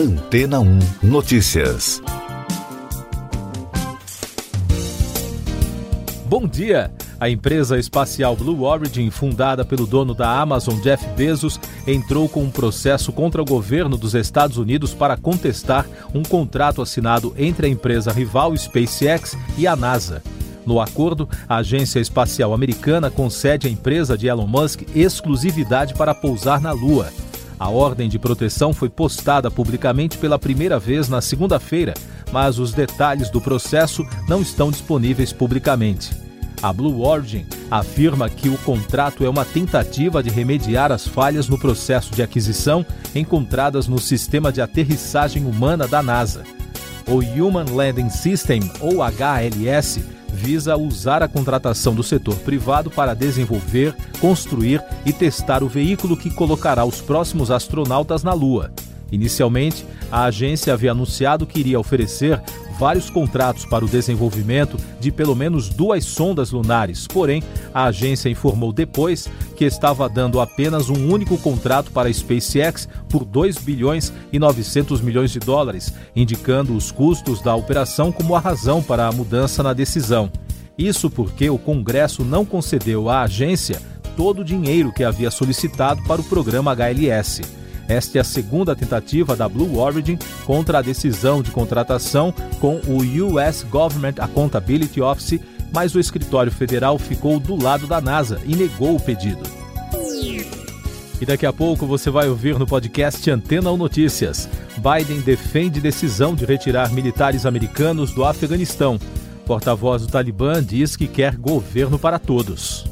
Antena 1 Notícias. Bom dia! A empresa espacial Blue Origin, fundada pelo dono da Amazon, Jeff Bezos, entrou com um processo contra o governo dos Estados Unidos para contestar um contrato assinado entre a empresa rival SpaceX e a NASA. No acordo, a Agência Espacial Americana concede à empresa de Elon Musk exclusividade para pousar na Lua. A ordem de proteção foi postada publicamente pela primeira vez na segunda-feira, mas os detalhes do processo não estão disponíveis publicamente. A Blue Origin afirma que o contrato é uma tentativa de remediar as falhas no processo de aquisição encontradas no sistema de aterrissagem humana da NASA. O Human Landing System, ou HLS, visa usar a contratação do setor privado para desenvolver, construir e testar o veículo que colocará os próximos astronautas na Lua. Inicialmente, a agência havia anunciado que iria oferecer vários contratos para o desenvolvimento de pelo menos duas sondas lunares. Porém, a agência informou depois que estava dando apenas um único contrato para a SpaceX por 2 bilhões e 900 milhões de dólares, indicando os custos da operação como a razão para a mudança na decisão. Isso porque o Congresso não concedeu à agência todo o dinheiro que havia solicitado para o programa HLS. Esta é a segunda tentativa da Blue Origin contra a decisão de contratação com o US Government Accountability Office, mas o escritório federal ficou do lado da NASA e negou o pedido. E daqui a pouco você vai ouvir no podcast Antena ou Notícias. Biden defende decisão de retirar militares americanos do Afeganistão. Porta-voz do Talibã diz que quer governo para todos.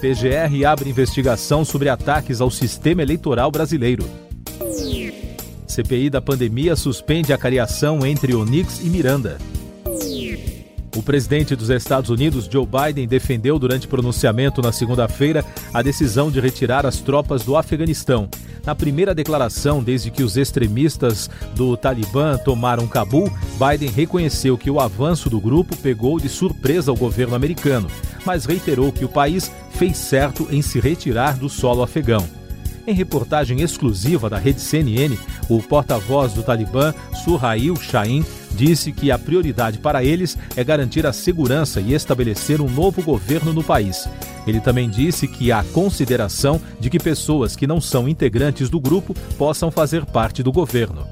PGR abre investigação sobre ataques ao sistema eleitoral brasileiro. CPI da pandemia suspende a cariação entre Onix e Miranda. O presidente dos Estados Unidos, Joe Biden, defendeu durante pronunciamento na segunda-feira a decisão de retirar as tropas do Afeganistão. Na primeira declaração, desde que os extremistas do Talibã tomaram Cabul, Biden reconheceu que o avanço do grupo pegou de surpresa o governo americano, mas reiterou que o país fez certo em se retirar do solo afegão. Em reportagem exclusiva da rede CNN, o porta-voz do Talibã, Surhail Shahin, disse que a prioridade para eles é garantir a segurança e estabelecer um novo governo no país. Ele também disse que há consideração de que pessoas que não são integrantes do grupo possam fazer parte do governo.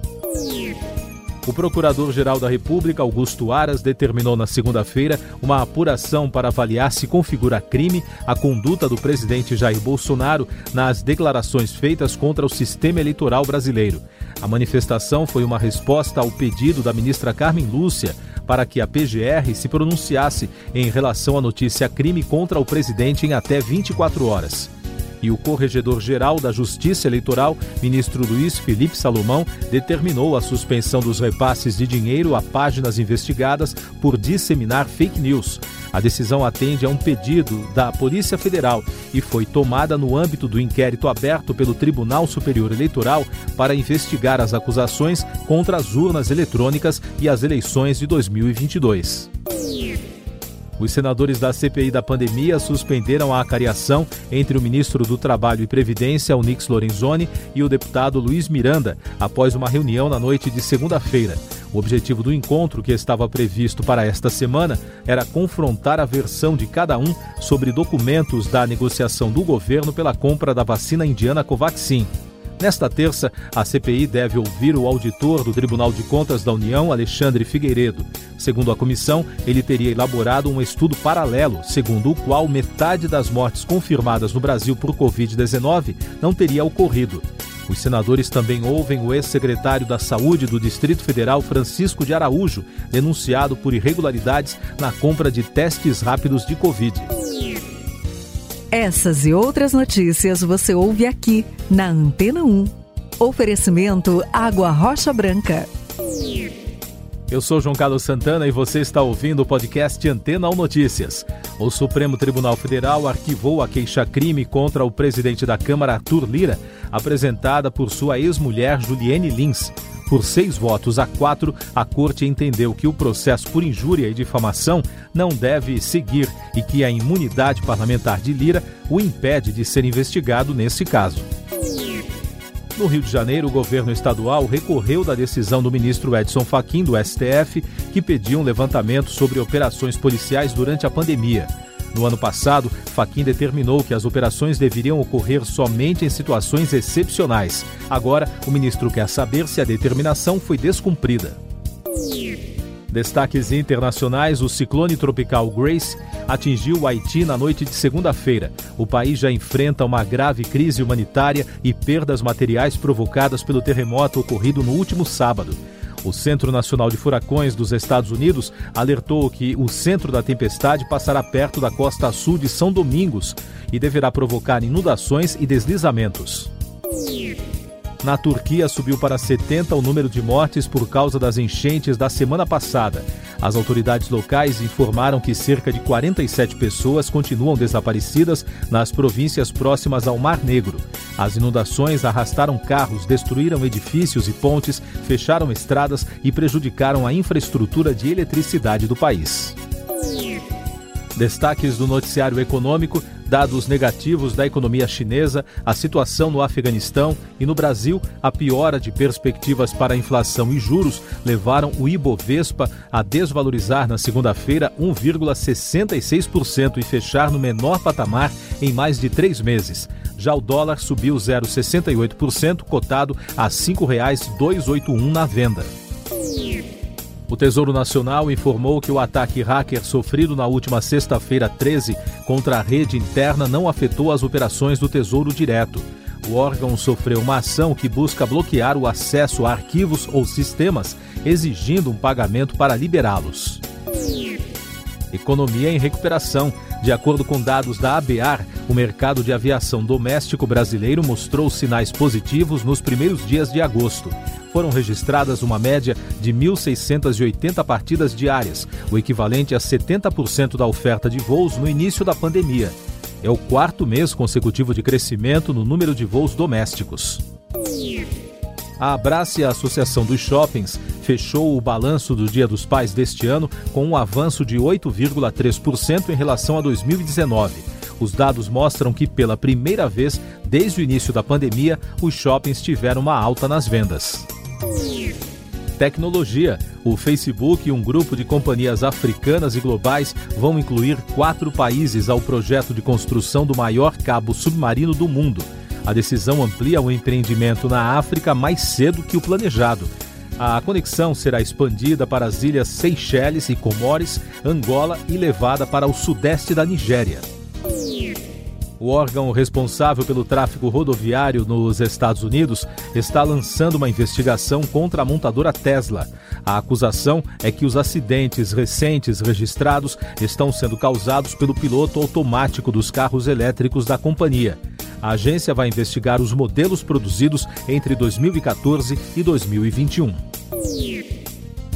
O Procurador-Geral da República, Augusto Aras, determinou na segunda-feira uma apuração para avaliar se configura crime a conduta do presidente Jair Bolsonaro nas declarações feitas contra o sistema eleitoral brasileiro. A manifestação foi uma resposta ao pedido da ministra Carmen Lúcia para que a PGR se pronunciasse em relação à notícia crime contra o presidente em até 24 horas e o Corregedor-Geral da Justiça Eleitoral, ministro Luiz Felipe Salomão, determinou a suspensão dos repasses de dinheiro a páginas investigadas por disseminar fake news. A decisão atende a um pedido da Polícia Federal e foi tomada no âmbito do inquérito aberto pelo Tribunal Superior Eleitoral para investigar as acusações contra as urnas eletrônicas e as eleições de 2022. Os senadores da CPI da pandemia suspenderam a acariação entre o ministro do Trabalho e Previdência, Onix Lorenzoni, e o deputado Luiz Miranda, após uma reunião na noite de segunda-feira. O objetivo do encontro, que estava previsto para esta semana, era confrontar a versão de cada um sobre documentos da negociação do governo pela compra da vacina indiana Covaxin. Nesta terça, a CPI deve ouvir o auditor do Tribunal de Contas da União, Alexandre Figueiredo. Segundo a comissão, ele teria elaborado um estudo paralelo, segundo o qual metade das mortes confirmadas no Brasil por Covid-19 não teria ocorrido. Os senadores também ouvem o ex-secretário da Saúde do Distrito Federal, Francisco de Araújo, denunciado por irregularidades na compra de testes rápidos de Covid. Essas e outras notícias você ouve aqui na Antena 1. Oferecimento Água Rocha Branca. Eu sou João Carlos Santana e você está ouvindo o podcast Antena 1 Notícias. O Supremo Tribunal Federal arquivou a queixa-crime contra o presidente da Câmara, Arthur Lira, apresentada por sua ex-mulher Juliane Lins. Por seis votos a quatro, a Corte entendeu que o processo por injúria e difamação não deve seguir e que a imunidade parlamentar de Lira o impede de ser investigado nesse caso. No Rio de Janeiro, o governo estadual recorreu da decisão do ministro Edson Fachin do STF, que pediu um levantamento sobre operações policiais durante a pandemia. No ano passado, Fachin determinou que as operações deveriam ocorrer somente em situações excepcionais. Agora, o ministro quer saber se a determinação foi descumprida. Destaques internacionais: o ciclone tropical Grace atingiu o Haiti na noite de segunda-feira. O país já enfrenta uma grave crise humanitária e perdas materiais provocadas pelo terremoto ocorrido no último sábado. O Centro Nacional de Furacões dos Estados Unidos alertou que o centro da tempestade passará perto da costa sul de São Domingos e deverá provocar inundações e deslizamentos. Na Turquia, subiu para 70 o número de mortes por causa das enchentes da semana passada. As autoridades locais informaram que cerca de 47 pessoas continuam desaparecidas nas províncias próximas ao Mar Negro. As inundações arrastaram carros, destruíram edifícios e pontes, fecharam estradas e prejudicaram a infraestrutura de eletricidade do país. Destaques do noticiário econômico: dados negativos da economia chinesa, a situação no Afeganistão e no Brasil, a piora de perspectivas para inflação e juros levaram o Ibovespa a desvalorizar na segunda-feira 1,66% e fechar no menor patamar em mais de três meses. Já o dólar subiu 0,68%, cotado a R$ 5,281 na venda. O Tesouro Nacional informou que o ataque hacker sofrido na última sexta-feira 13 contra a rede interna não afetou as operações do Tesouro Direto. O órgão sofreu uma ação que busca bloquear o acesso a arquivos ou sistemas, exigindo um pagamento para liberá-los. Economia em recuperação. De acordo com dados da ABAR, o mercado de aviação doméstico brasileiro mostrou sinais positivos nos primeiros dias de agosto foram registradas uma média de 1.680 partidas diárias, o equivalente a 70% da oferta de voos no início da pandemia. É o quarto mês consecutivo de crescimento no número de voos domésticos. A Abrace, a Associação dos Shoppings, fechou o balanço do Dia dos Pais deste ano com um avanço de 8,3% em relação a 2019. Os dados mostram que, pela primeira vez desde o início da pandemia, os shoppings tiveram uma alta nas vendas. Tecnologia. O Facebook e um grupo de companhias africanas e globais vão incluir quatro países ao projeto de construção do maior cabo submarino do mundo. A decisão amplia o empreendimento na África mais cedo que o planejado. A conexão será expandida para as ilhas Seychelles e Comores, Angola e levada para o sudeste da Nigéria. O órgão responsável pelo tráfego rodoviário nos Estados Unidos está lançando uma investigação contra a montadora Tesla. A acusação é que os acidentes recentes registrados estão sendo causados pelo piloto automático dos carros elétricos da companhia. A agência vai investigar os modelos produzidos entre 2014 e 2021.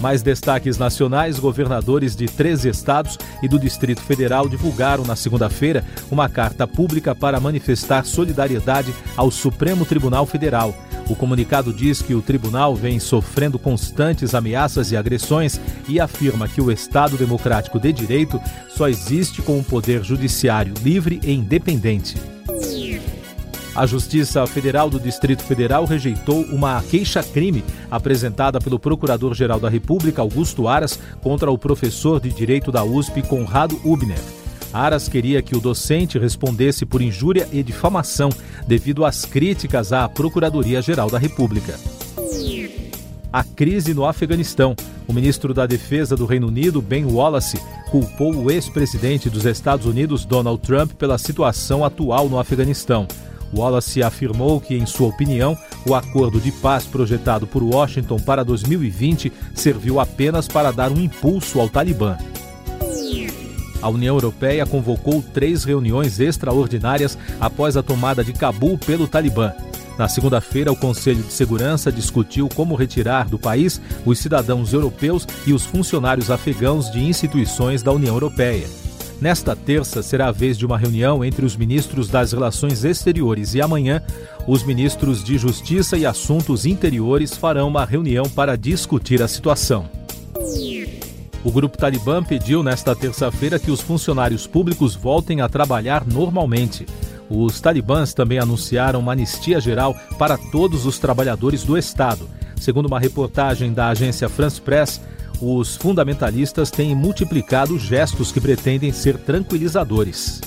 Mais destaques nacionais: governadores de 13 estados e do Distrito Federal divulgaram na segunda-feira uma carta pública para manifestar solidariedade ao Supremo Tribunal Federal. O comunicado diz que o tribunal vem sofrendo constantes ameaças e agressões e afirma que o Estado Democrático de Direito só existe com um poder judiciário livre e independente. A Justiça Federal do Distrito Federal rejeitou uma queixa-crime apresentada pelo Procurador-Geral da República, Augusto Aras, contra o professor de Direito da USP, Conrado Ubner. Aras queria que o docente respondesse por injúria e difamação devido às críticas à Procuradoria-Geral da República. A crise no Afeganistão. O ministro da Defesa do Reino Unido, Ben Wallace, culpou o ex-presidente dos Estados Unidos, Donald Trump, pela situação atual no Afeganistão. Wallace afirmou que, em sua opinião, o acordo de paz projetado por Washington para 2020 serviu apenas para dar um impulso ao Talibã. A União Europeia convocou três reuniões extraordinárias após a tomada de Cabul pelo Talibã. Na segunda-feira, o Conselho de Segurança discutiu como retirar do país os cidadãos europeus e os funcionários afegãos de instituições da União Europeia. Nesta terça será a vez de uma reunião entre os ministros das Relações Exteriores e amanhã os ministros de Justiça e Assuntos Interiores farão uma reunião para discutir a situação. O grupo Talibã pediu nesta terça-feira que os funcionários públicos voltem a trabalhar normalmente. Os talibãs também anunciaram uma anistia geral para todos os trabalhadores do Estado. Segundo uma reportagem da agência France Press, os fundamentalistas têm multiplicado gestos que pretendem ser tranquilizadores.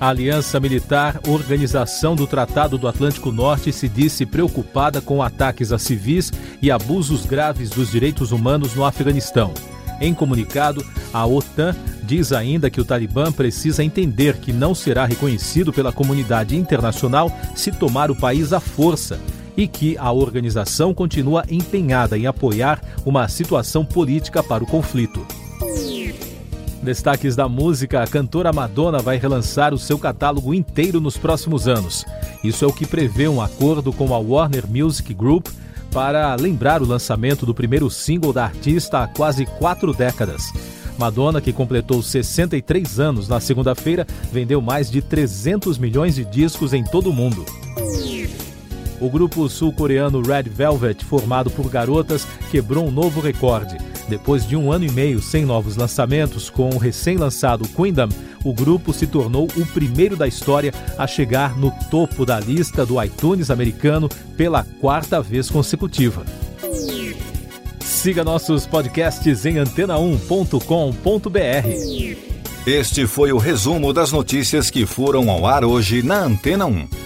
A Aliança Militar, organização do Tratado do Atlântico Norte, se disse preocupada com ataques a civis e abusos graves dos direitos humanos no Afeganistão. Em comunicado, a OTAN diz ainda que o Talibã precisa entender que não será reconhecido pela comunidade internacional se tomar o país à força e que a organização continua empenhada em apoiar uma situação política para o conflito. Destaques da música: a cantora Madonna vai relançar o seu catálogo inteiro nos próximos anos. Isso é o que prevê um acordo com a Warner Music Group para lembrar o lançamento do primeiro single da artista há quase quatro décadas. Madonna, que completou 63 anos na segunda-feira, vendeu mais de 300 milhões de discos em todo o mundo. O grupo sul-coreano Red Velvet, formado por garotas, quebrou um novo recorde. Depois de um ano e meio sem novos lançamentos, com o recém-lançado Queendom, o grupo se tornou o primeiro da história a chegar no topo da lista do iTunes americano pela quarta vez consecutiva. Siga nossos podcasts em antena1.com.br. Este foi o resumo das notícias que foram ao ar hoje na Antena 1.